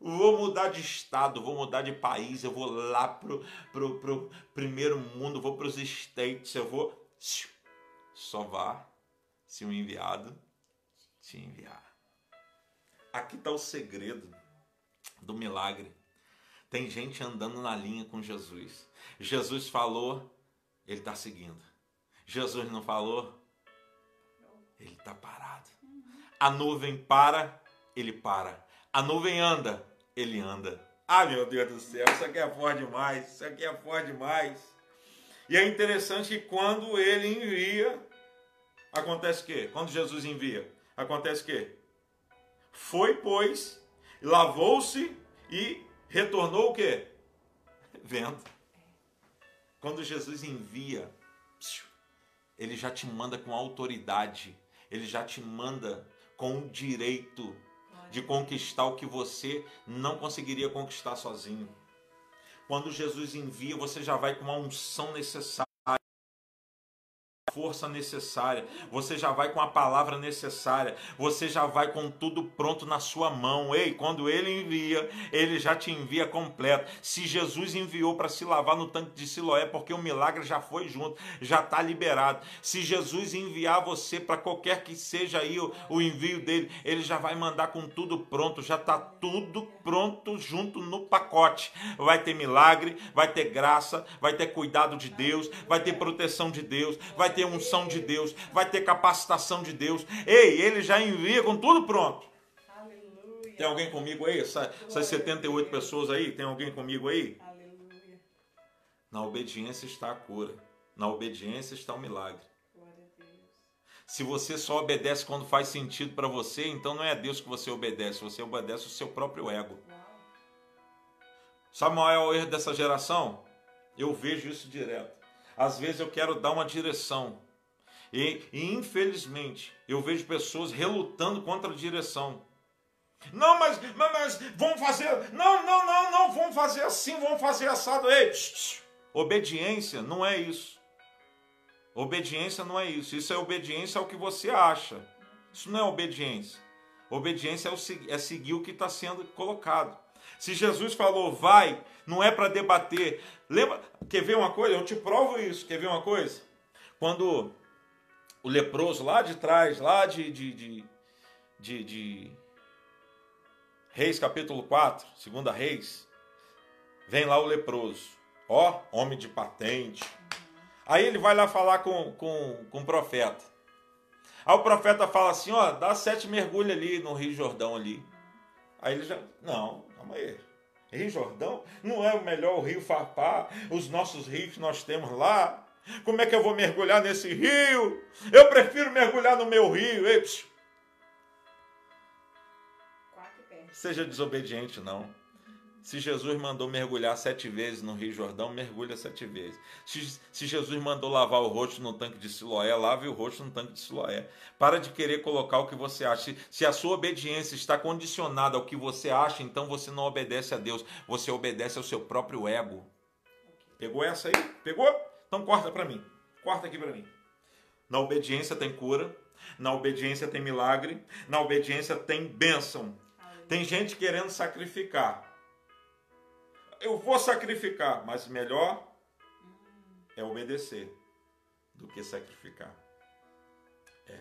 [SPEAKER 1] Vou mudar de estado, vou mudar de país, eu vou lá pro, pro, pro primeiro mundo, vou para os States, eu vou. Só vá se o enviado te enviar. Aqui está o segredo do milagre. Tem gente andando na linha com Jesus. Jesus falou, ele está seguindo. Jesus não falou, ele está parado. A nuvem para, ele para. A nuvem anda, ele anda. Ah, meu Deus do céu, isso aqui é forte demais, isso aqui é forte demais. E é interessante que quando ele envia, acontece o quê? Quando Jesus envia, acontece o quê? Foi, pois, lavou-se e retornou o quê? Vendo. Quando Jesus envia, ele já te manda com autoridade, ele já te manda com o direito de conquistar o que você não conseguiria conquistar sozinho. Quando Jesus envia, você já vai com uma unção necessária força necessária, você já vai com a palavra necessária, você já vai com tudo pronto na sua mão. Ei, quando ele envia, ele já te envia completo. Se Jesus enviou para se lavar no tanque de Siloé, porque o milagre já foi junto, já está liberado. Se Jesus enviar você para qualquer que seja aí o, o envio dele, ele já vai mandar com tudo pronto, já está tudo pronto junto no pacote. Vai ter milagre, vai ter graça, vai ter cuidado de Deus, vai ter proteção de Deus, vai ter ter unção de Deus, vai ter capacitação de Deus. Ei, ele já envia com tudo pronto. Aleluia. Tem alguém comigo aí? Essa, essas 78 pessoas aí, tem alguém comigo aí? Aleluia. Na obediência está a cura. Na obediência está o milagre. Se você só obedece quando faz sentido para você, então não é a Deus que você obedece, você obedece o seu próprio ego. Sabe qual é o erro dessa geração? Eu vejo isso direto. Às vezes eu quero dar uma direção. E, e, infelizmente eu vejo pessoas relutando contra a direção. Não, mas, mas, mas vamos fazer. Não, não, não, não, vamos fazer assim, vamos fazer assado. Ei, psh, psh. obediência não é isso. Obediência não é isso. Isso é obediência ao que você acha. Isso não é obediência. Obediência é, o, é seguir o que está sendo colocado. Se Jesus falou vai, não é para debater. Lembra? Quer ver uma coisa? Eu te provo isso. Quer ver uma coisa? Quando o leproso lá de trás, lá de, de, de, de, de Reis capítulo 4, segunda Reis, vem lá o leproso. Ó, homem de patente. Aí ele vai lá falar com, com, com o profeta. Aí o profeta fala assim, ó, dá sete mergulhos ali no Rio Jordão ali. Aí ele já, não, calma aí. Rio Jordão não é o melhor o Rio Farpá, os nossos rios que nós temos lá. Como é que eu vou mergulhar nesse rio? Eu prefiro mergulhar no meu rio. Ei, Seja desobediente, não. Se Jesus mandou mergulhar sete vezes no Rio Jordão, mergulha sete vezes. Se, se, Jesus mandou lavar o rosto no tanque de Siloé, lave o rosto no tanque de Siloé. Para de querer colocar o que você acha. Se, se a sua obediência está condicionada ao que você acha, então você não obedece a Deus. Você obedece ao seu próprio ego. Pegou essa aí? Pegou? Então corta para mim. Corta aqui para mim. Na obediência tem cura. Na obediência tem milagre. Na obediência tem bênção. Tem gente querendo sacrificar eu vou sacrificar, mas melhor é obedecer do que sacrificar. É.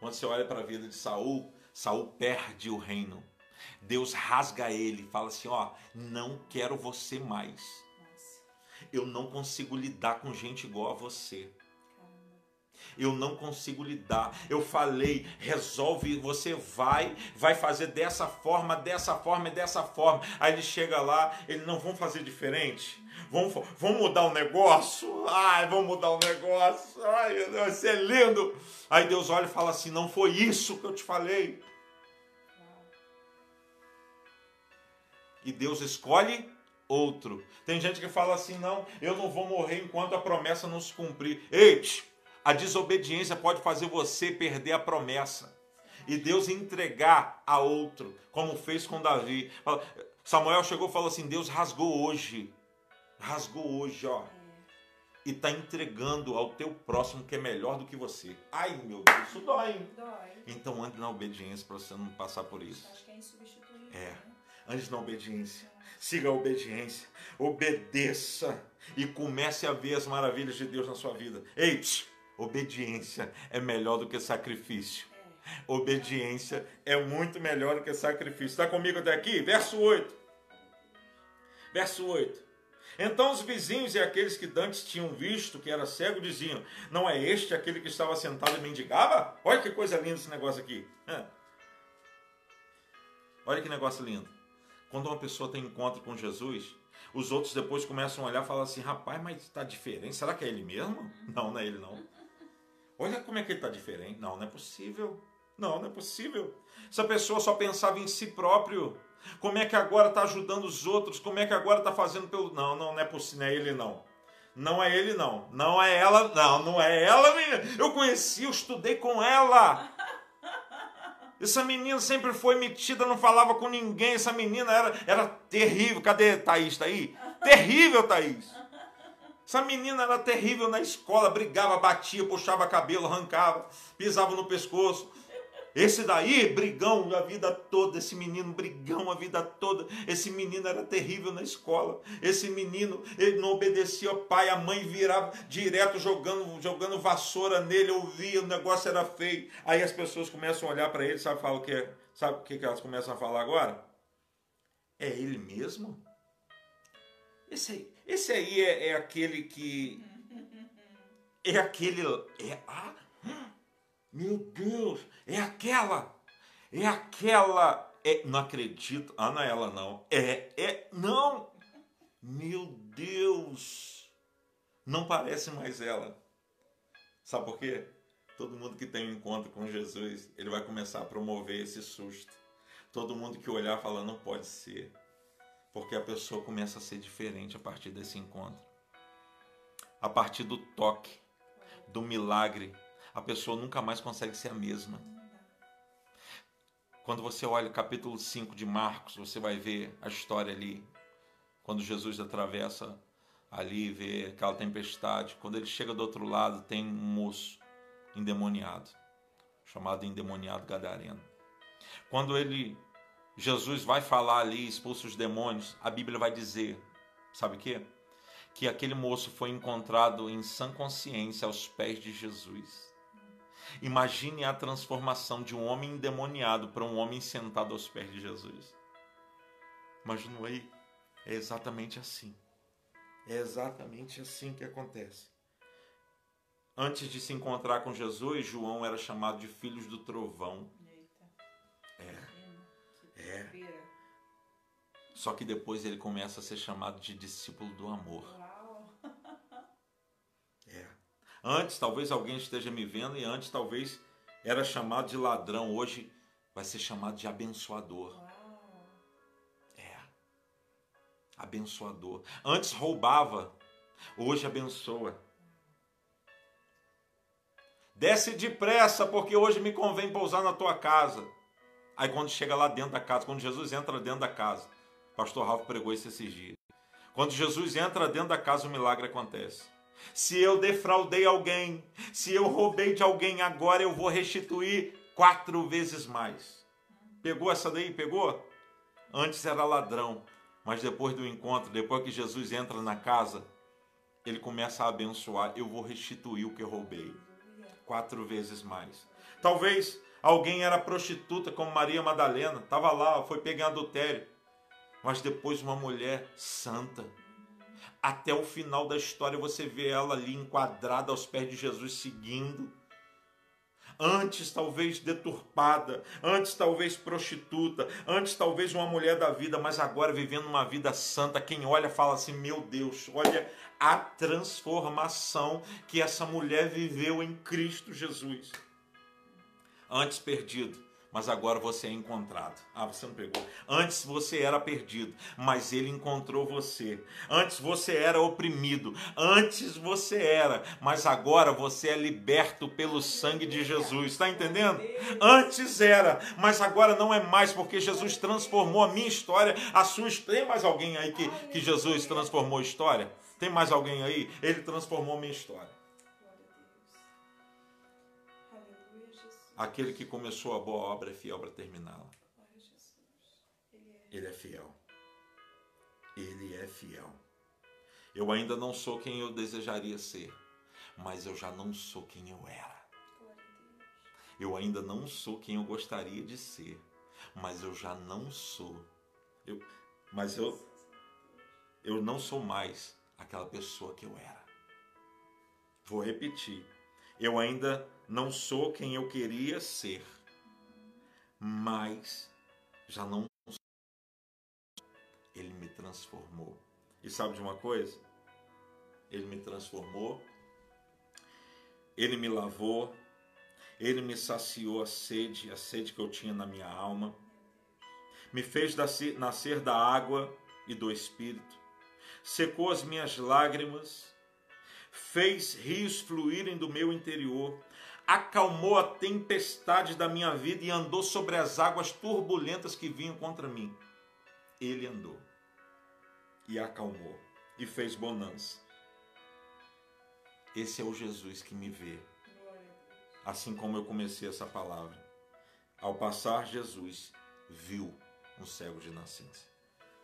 [SPEAKER 1] Quando você olha para a vida de Saul, Saul perde o reino. Deus rasga ele, fala assim, ó, não quero você mais. Eu não consigo lidar com gente igual a você eu não consigo lidar. Eu falei, resolve, você vai, vai fazer dessa forma, dessa forma e dessa forma. Aí ele chega lá, ele não vão fazer diferente. Vamos, vamos mudar o negócio? Ai, vamos mudar o negócio. Ai, meu Deus, vai ser lindo. Aí Deus olha e fala assim: não foi isso que eu te falei. E Deus escolhe outro. Tem gente que fala assim: não, eu não vou morrer enquanto a promessa não se cumprir. Ei, a desobediência pode fazer você perder a promessa e Deus entregar a outro, como fez com Davi. Samuel chegou e falou assim: Deus rasgou hoje, rasgou hoje, ó, e está entregando ao teu próximo que é melhor do que você. Ai, meu Deus, isso dói. Hein?
[SPEAKER 2] Dói.
[SPEAKER 1] Então ande na obediência para você não passar por isso.
[SPEAKER 2] Acho que é insubstituível.
[SPEAKER 1] É.
[SPEAKER 2] né?
[SPEAKER 1] Ande na obediência. Siga a obediência. Obedeça e comece a ver as maravilhas de Deus na sua vida. Ei, psh, obediência é melhor do que sacrifício. Obediência é muito melhor do que sacrifício. Está comigo até aqui? Verso 8. Verso 8. Então os vizinhos e aqueles que dantes tinham visto que era cego diziam: Não é este aquele que estava sentado e mendigava? Olha que coisa linda esse negócio aqui. Olha que negócio lindo. Quando uma pessoa tem encontro com Jesus, os outros depois começam a olhar e falar assim: Rapaz, mas está diferente. Será que é ele mesmo? Não, não é ele não. Olha como é que ele está diferente. Não, não é possível. Não, não é possível. Essa pessoa só pensava em si próprio. Como é que agora está ajudando os outros? Como é que agora está fazendo pelo. Não, não, não é possível, não é ele não. Não é ele não. Não é ela, não, não é ela, menina. Eu conheci, eu estudei com ela. Essa menina sempre foi metida, não falava com ninguém. Essa menina era, era terrível. Cadê Thaís? Tá aí? Terrível, Thaís. Essa menina era terrível na escola, brigava, batia, puxava cabelo, arrancava, pisava no pescoço. Esse daí, brigão a vida toda, esse menino brigão a vida toda. Esse menino era terrível na escola. Esse menino, ele não obedecia ao pai, a mãe virava direto jogando, jogando vassoura nele, ouvia, o negócio era feio. Aí as pessoas começam a olhar para ele, sabe fala o que? Sabe o que elas começam a falar agora? É ele mesmo? Esse aí, esse aí é, é aquele que é aquele é ah, meu Deus, é aquela. É aquela. É, não acredito. Ah, não é ela, não. É, é. Não! Meu Deus! Não parece mais ela. Sabe por quê? Todo mundo que tem um encontro com Jesus, ele vai começar a promover esse susto. Todo mundo que olhar fala, não pode ser. Porque a pessoa começa a ser diferente a partir desse encontro. A partir do toque, do milagre, a pessoa nunca mais consegue ser a mesma. Quando você olha o capítulo 5 de Marcos, você vai ver a história ali, quando Jesus atravessa ali, vê aquela tempestade. Quando ele chega do outro lado, tem um moço endemoniado, chamado endemoniado gadareno. Quando ele Jesus vai falar ali, expulsa os demônios, a Bíblia vai dizer, sabe o quê? Que aquele moço foi encontrado em sã consciência aos pés de Jesus. Imagine a transformação de um homem endemoniado para um homem sentado aos pés de Jesus. Imagina aí, é exatamente assim. É exatamente assim que acontece. Antes de se encontrar com Jesus, João era chamado de filhos do trovão. Só que depois ele começa a ser chamado de discípulo do amor. É. Antes talvez alguém esteja me vendo e antes talvez era chamado de ladrão, hoje vai ser chamado de abençoador. É. Abençoador. Antes roubava, hoje abençoa. Desce depressa, porque hoje me convém pousar na tua casa. Aí quando chega lá dentro da casa, quando Jesus entra dentro da casa, pastor Ralph pregou isso esses dias. Quando Jesus entra dentro da casa, o milagre acontece. Se eu defraudei alguém, se eu roubei de alguém, agora eu vou restituir quatro vezes mais. Pegou essa daí? Pegou? Antes era ladrão, mas depois do encontro, depois que Jesus entra na casa, ele começa a abençoar. Eu vou restituir o que eu roubei quatro vezes mais. Talvez alguém era prostituta, como Maria Madalena, estava lá, foi pegar adultério. Mas depois uma mulher santa. Até o final da história você vê ela ali enquadrada aos pés de Jesus, seguindo. Antes, talvez deturpada, antes, talvez prostituta, antes, talvez uma mulher da vida, mas agora vivendo uma vida santa. Quem olha fala assim: Meu Deus, olha a transformação que essa mulher viveu em Cristo Jesus. Antes perdido, mas agora você é encontrado. Ah, você não pegou. Antes você era perdido, mas ele encontrou você. Antes você era oprimido, antes você era, mas agora você é liberto pelo sangue de Jesus. Está entendendo? Antes era, mas agora não é mais, porque Jesus transformou a minha história, a sua história. Tem mais alguém aí que, que Jesus transformou a história? Tem mais alguém aí? Ele transformou a minha história. Aquele que começou a boa obra é fiel para terminá-la.
[SPEAKER 2] Ele é.
[SPEAKER 1] Ele é fiel. Ele é fiel. Eu ainda não sou quem eu desejaria ser, mas eu já não sou quem eu era.
[SPEAKER 2] Glória a Deus.
[SPEAKER 1] Eu ainda não sou quem eu gostaria de ser, mas eu já não sou. Eu, mas eu, eu não sou mais aquela pessoa que eu era. Vou repetir. Eu ainda não sou quem eu queria ser, mas já não. Ele me transformou. E sabe de uma coisa? Ele me transformou. Ele me lavou. Ele me saciou a sede, a sede que eu tinha na minha alma. Me fez nascer da água e do espírito. Secou as minhas lágrimas. Fez rios fluírem do meu interior. Acalmou a tempestade da minha vida e andou sobre as águas turbulentas que vinham contra mim. Ele andou e acalmou e fez bonança. Esse é o Jesus que me vê assim como eu comecei essa palavra. Ao passar, Jesus viu um cego de nascença.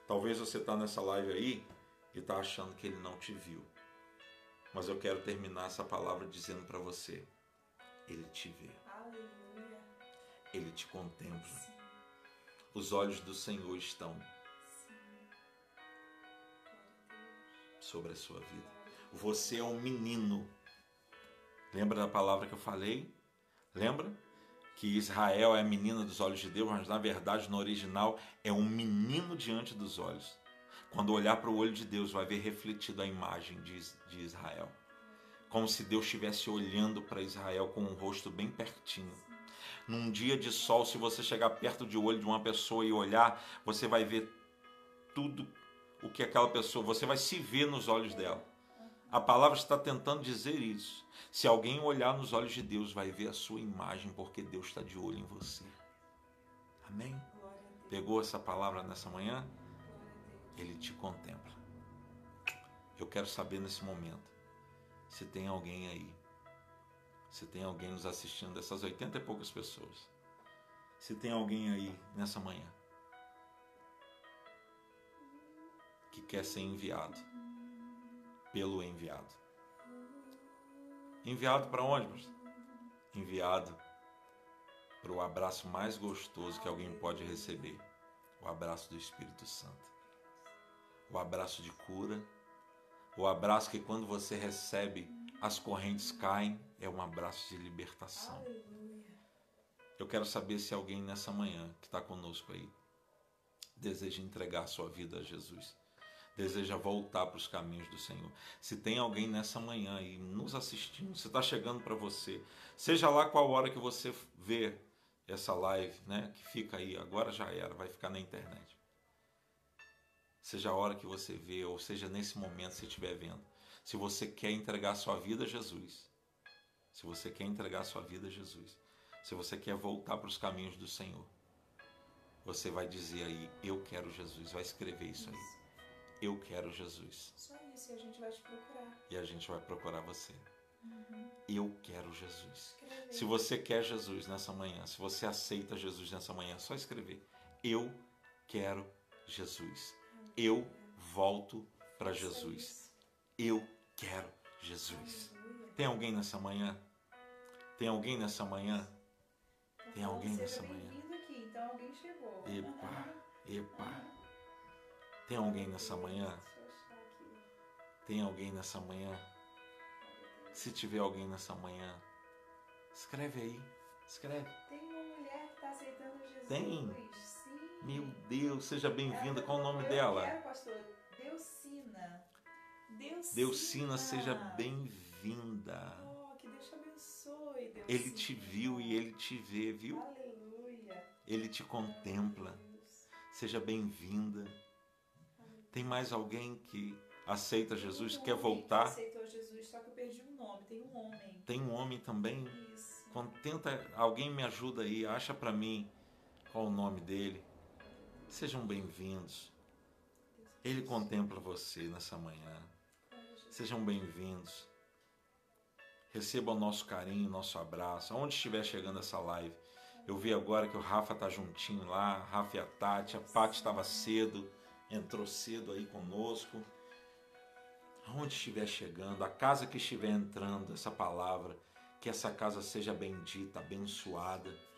[SPEAKER 1] Talvez você está nessa live aí e está achando que ele não te viu. Mas eu quero terminar essa palavra dizendo para você: Ele te vê,
[SPEAKER 2] Aleluia.
[SPEAKER 1] ele te contempla.
[SPEAKER 2] Sim.
[SPEAKER 1] Os olhos do Senhor estão
[SPEAKER 2] Sim.
[SPEAKER 1] Sobre a sua vida. Você é um menino. Lembra da palavra que eu falei? Lembra? Que Israel é a menina dos olhos de Deus, mas na verdade, no original, é um menino diante dos olhos. Quando olhar para o olho de Deus, vai ver refletido a imagem de, de Israel. Como se Deus estivesse olhando para Israel com um rosto bem pertinho. Num dia de sol, se você chegar perto de olho de uma pessoa e olhar, você vai ver tudo o que aquela pessoa, você vai se ver nos olhos dela. A palavra está tentando dizer isso. Se alguém olhar nos olhos de Deus, vai ver a sua imagem, porque Deus está de olho em você. Amém? Pegou essa palavra nessa manhã? Ele te contempla. Eu quero saber nesse momento se tem alguém aí, se tem alguém nos assistindo, dessas 80 e poucas pessoas, se tem alguém aí nessa manhã que quer ser enviado pelo enviado. Enviado para onde? pastor? Enviado para o abraço mais gostoso que alguém pode receber o abraço do Espírito Santo. O abraço de cura, o abraço que quando você recebe as correntes caem, é um abraço de libertação. Eu quero saber se alguém nessa manhã que está conosco aí deseja entregar sua vida a Jesus, deseja voltar para os caminhos do Senhor. Se tem alguém nessa manhã aí nos assistindo, se está chegando para você, seja lá qual hora que você vê essa live, né, que fica aí, agora já era, vai ficar na internet. Seja a hora que você vê, ou seja nesse momento se estiver vendo. Se você quer entregar sua vida a Jesus, se você quer entregar sua vida a Jesus, se você quer voltar para os caminhos do Senhor, você vai dizer aí, eu quero Jesus, vai escrever isso aí.
[SPEAKER 2] Isso.
[SPEAKER 1] Eu quero Jesus.
[SPEAKER 2] Só isso e a gente vai te procurar.
[SPEAKER 1] E a gente vai procurar você.
[SPEAKER 2] Uhum.
[SPEAKER 1] Eu quero Jesus.
[SPEAKER 2] Escreve.
[SPEAKER 1] Se você quer Jesus nessa manhã, se você aceita Jesus nessa manhã, é só escrever. Eu quero Jesus. Eu volto para
[SPEAKER 2] Isso,
[SPEAKER 1] Jesus. Eu quero Jesus. Tem alguém nessa manhã? Tem alguém nessa manhã?
[SPEAKER 2] Então,
[SPEAKER 1] Tem alguém nessa manhã?
[SPEAKER 2] bem-vindo aqui, então alguém chegou.
[SPEAKER 1] Epa, epa. Tem alguém nessa manhã? Tem alguém nessa manhã? Se tiver alguém nessa manhã, escreve aí. Escreve.
[SPEAKER 2] Tem uma mulher que está aceitando Jesus.
[SPEAKER 1] Tem? Meu Deus, seja bem-vinda. Qual o nome
[SPEAKER 2] colocou,
[SPEAKER 1] dela?
[SPEAKER 2] Quero, pastor. Deucina. Deucina.
[SPEAKER 1] Deucina, seja bem-vinda.
[SPEAKER 2] Oh, que Deus te abençoe, Deucina.
[SPEAKER 1] Ele te viu e ele te vê, viu?
[SPEAKER 2] Aleluia.
[SPEAKER 1] Ele te contempla. Seja bem-vinda. Tem mais alguém que aceita Jesus,
[SPEAKER 2] um
[SPEAKER 1] quer voltar?
[SPEAKER 2] Que aceitou Jesus, só que eu perdi um nome. Tem um homem.
[SPEAKER 1] Tem um homem também.
[SPEAKER 2] Isso.
[SPEAKER 1] Quando tenta, alguém me ajuda aí, acha para mim qual o nome dele. Sejam bem-vindos. Ele contempla você nessa manhã. Sejam bem-vindos. Receba o nosso carinho, nosso abraço, aonde estiver chegando essa live. Eu vi agora que o Rafa tá juntinho lá, Rafa e a Tati, a Paty estava cedo, entrou cedo aí conosco. Aonde estiver chegando, a casa que estiver entrando, essa palavra, que essa casa seja bendita, abençoada